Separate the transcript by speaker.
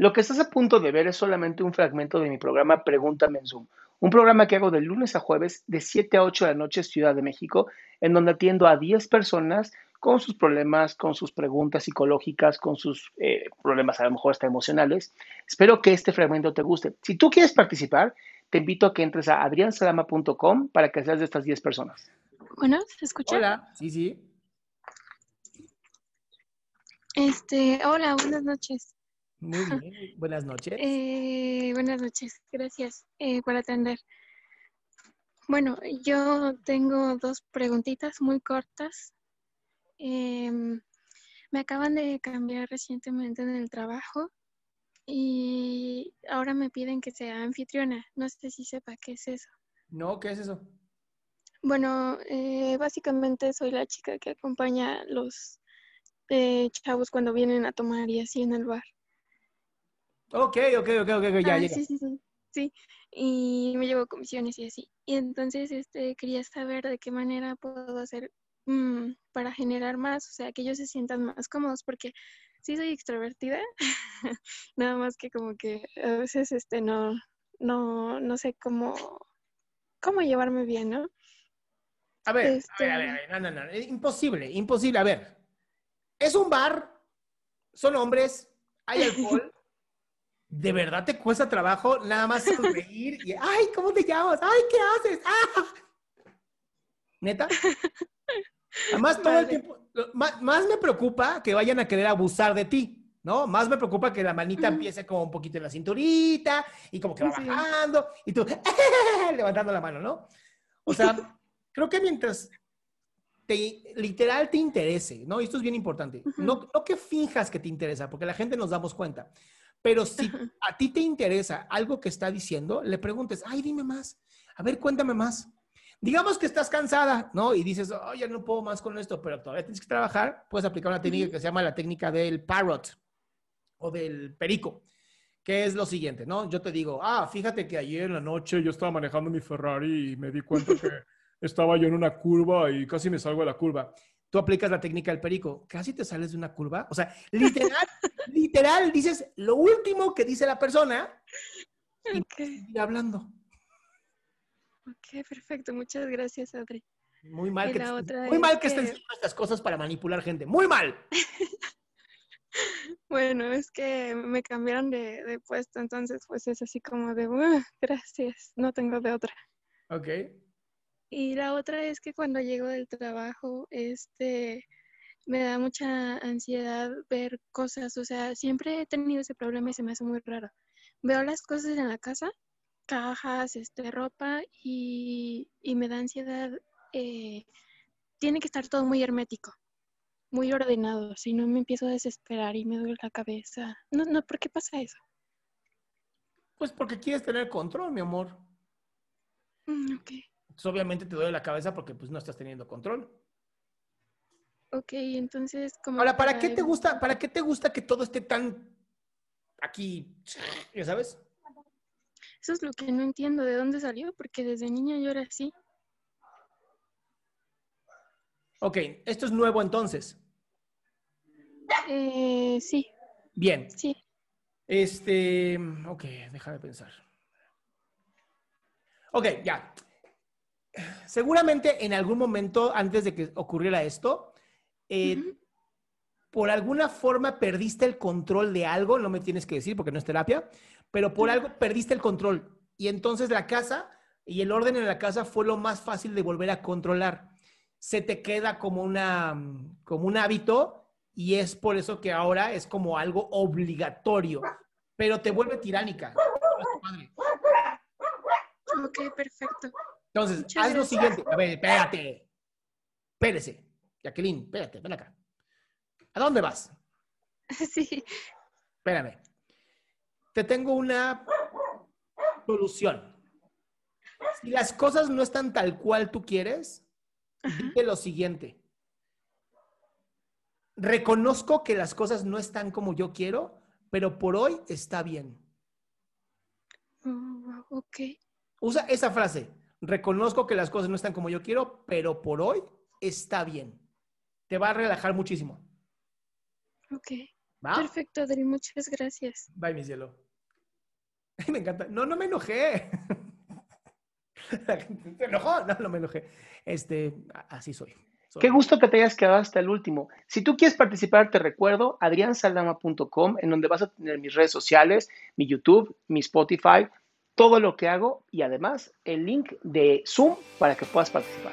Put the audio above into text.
Speaker 1: Lo que estás a punto de ver es solamente un fragmento de mi programa Pregúntame en Zoom, un programa que hago de lunes a jueves de 7 a 8 de la noche Ciudad de México, en donde atiendo a 10 personas con sus problemas, con sus preguntas psicológicas, con sus eh, problemas a lo mejor hasta emocionales. Espero que este fragmento te guste. Si tú quieres participar, te invito a que entres a adriansalama.com para que seas de estas 10 personas.
Speaker 2: Bueno, ¿se escucha?
Speaker 3: Hola, sí, sí.
Speaker 2: Este, hola, buenas noches.
Speaker 3: Muy bien, buenas noches.
Speaker 2: Eh, buenas noches, gracias eh, por atender. Bueno, yo tengo dos preguntitas muy cortas. Em, me acaban de cambiar recientemente en el trabajo y ahora me piden que sea anfitriona. No sé si sepa qué es eso.
Speaker 3: No, ¿qué es eso?
Speaker 2: Bueno, eh, básicamente soy la chica que acompaña a los eh, chavos cuando vienen a tomar y así en el bar.
Speaker 3: Ok, ok, ok, ok, ya,
Speaker 2: Ah,
Speaker 3: ya.
Speaker 2: Sí, sí, sí, sí. Y me llevo comisiones y así. Y entonces este, quería saber de qué manera puedo hacer mm, para generar más, o sea, que ellos se sientan más cómodos, porque sí soy extrovertida, nada más que como que a veces este, no, no, no sé cómo, cómo llevarme bien, ¿no?
Speaker 3: A ver, a
Speaker 2: Este-
Speaker 3: ver, a ver, a ver, no, no, no, eh, imposible, imposible. A ver, es un bar, son hombres, hay alcohol. ¿De verdad te cuesta trabajo nada más sonreír y, ay, ¿cómo te llamas? Ay, ¿qué haces? ¡Ah! ¿Neta? Además, todo el tiempo, más, más me preocupa que vayan a querer abusar de ti, ¿no? Más me preocupa que la manita empiece como un poquito en la cinturita y como que va
Speaker 2: Sí.
Speaker 3: bajando y tú levantando la mano, ¿no? O sea, creo que mientras te, literal te interese, ¿no? Y esto es bien importante. No, no que finjas que te interesa, porque la gente nos damos cuenta. Pero si a ti te interesa algo que está diciendo, le preguntes, ay, dime más. A ver, cuéntame más. Digamos que estás cansada, ¿no? Y dices, oh, ya no puedo más con esto, pero todavía tienes que trabajar. Puedes aplicar una técnica que se llama la técnica del parrot o del perico, que es lo siguiente, ¿no? Yo te digo, ah, fíjate que ayer en la noche yo estaba manejando mi Ferrari y me di cuenta que estaba yo en una curva y casi me salgo de la curva. Tú aplicas la técnica del perico, casi te sales de una curva. O sea, literal, literal, dices lo último que dice la persona y
Speaker 2: Ok,
Speaker 3: sigue hablando.
Speaker 2: ok, perfecto. Muchas gracias, Adri.
Speaker 3: Muy mal
Speaker 2: Y
Speaker 3: que, te- muy mal que,
Speaker 2: que-
Speaker 3: estén haciendo estas cosas para manipular gente. Muy mal.
Speaker 2: Bueno, es que me cambiaron de, de puesto, entonces pues es así como de, "Uh, gracias, no tengo de otra.
Speaker 3: Ok.
Speaker 2: Y la otra es que cuando llego del trabajo, este, me da mucha ansiedad ver cosas, o sea, siempre he tenido ese problema y se me hace muy raro. Veo las cosas en la casa, cajas, este, ropa, y, y me da ansiedad. eh, tiene que estar todo muy hermético, muy ordenado, si no me empiezo a desesperar y me duele la cabeza. No, no, ¿por qué pasa eso?
Speaker 3: Pues porque quieres tener control, mi amor.
Speaker 2: Mm, ok,
Speaker 3: Entonces, obviamente te duele la cabeza porque pues no estás teniendo control.
Speaker 2: Ok, entonces como...
Speaker 3: Ahora, ¿para qué te gusta, para qué te gusta que todo esté tan aquí, ya sabes?
Speaker 2: Eso es lo que no entiendo de dónde salió, porque desde niña yo era así.
Speaker 3: Ok, esto es nuevo entonces.
Speaker 2: Eh, sí,
Speaker 3: Bien.
Speaker 2: sí.
Speaker 3: Este, ok, déjame pensar. Ok, ya. Seguramente en algún momento antes de que ocurriera esto, eh,
Speaker 2: Ujú.
Speaker 3: por alguna forma perdiste el control de algo, no me tienes que decir porque no es terapia, pero por algo perdiste el control. Y entonces la casa y el orden en la casa fue lo más fácil de volver a controlar. Se te queda como, una, como un hábito y es por eso que ahora es como algo obligatorio, pero te vuelve tiránica.
Speaker 2: Ok, perfecto.
Speaker 3: Entonces,
Speaker 2: Muchas
Speaker 3: haz lo
Speaker 2: gracias.
Speaker 3: siguiente. A ver, espérate. Espérese. Jacqueline, espérate, ven acá. ¿A dónde vas?
Speaker 2: Sí,
Speaker 3: Espérame. Te tengo una solución. Si las cosas no están tal cual tú quieres, dite lo siguiente. Reconozco que las cosas no están como yo quiero, pero por hoy está bien.
Speaker 2: Wow, ok,
Speaker 3: Usa esa frase. Reconozco que las cosas no están como yo quiero, pero por hoy está bien. Te va a relajar muchísimo.
Speaker 2: ok.
Speaker 3: ¿Va?
Speaker 2: Perfecto, Adri, muchas gracias.
Speaker 3: Bye, mi cielo. Me encanta. No, no me enojé. ¿Se enojó? No, no me enojé. Este, así soy. Soy-
Speaker 1: Qué gusto que te hayas quedado hasta el último. Si tú quieres participar, te recuerdo adriansaldama.com, en donde vas a tener mis redes sociales, mi YouTube, mi Spotify, todo lo que hago y además el link de Zoom para que puedas participar.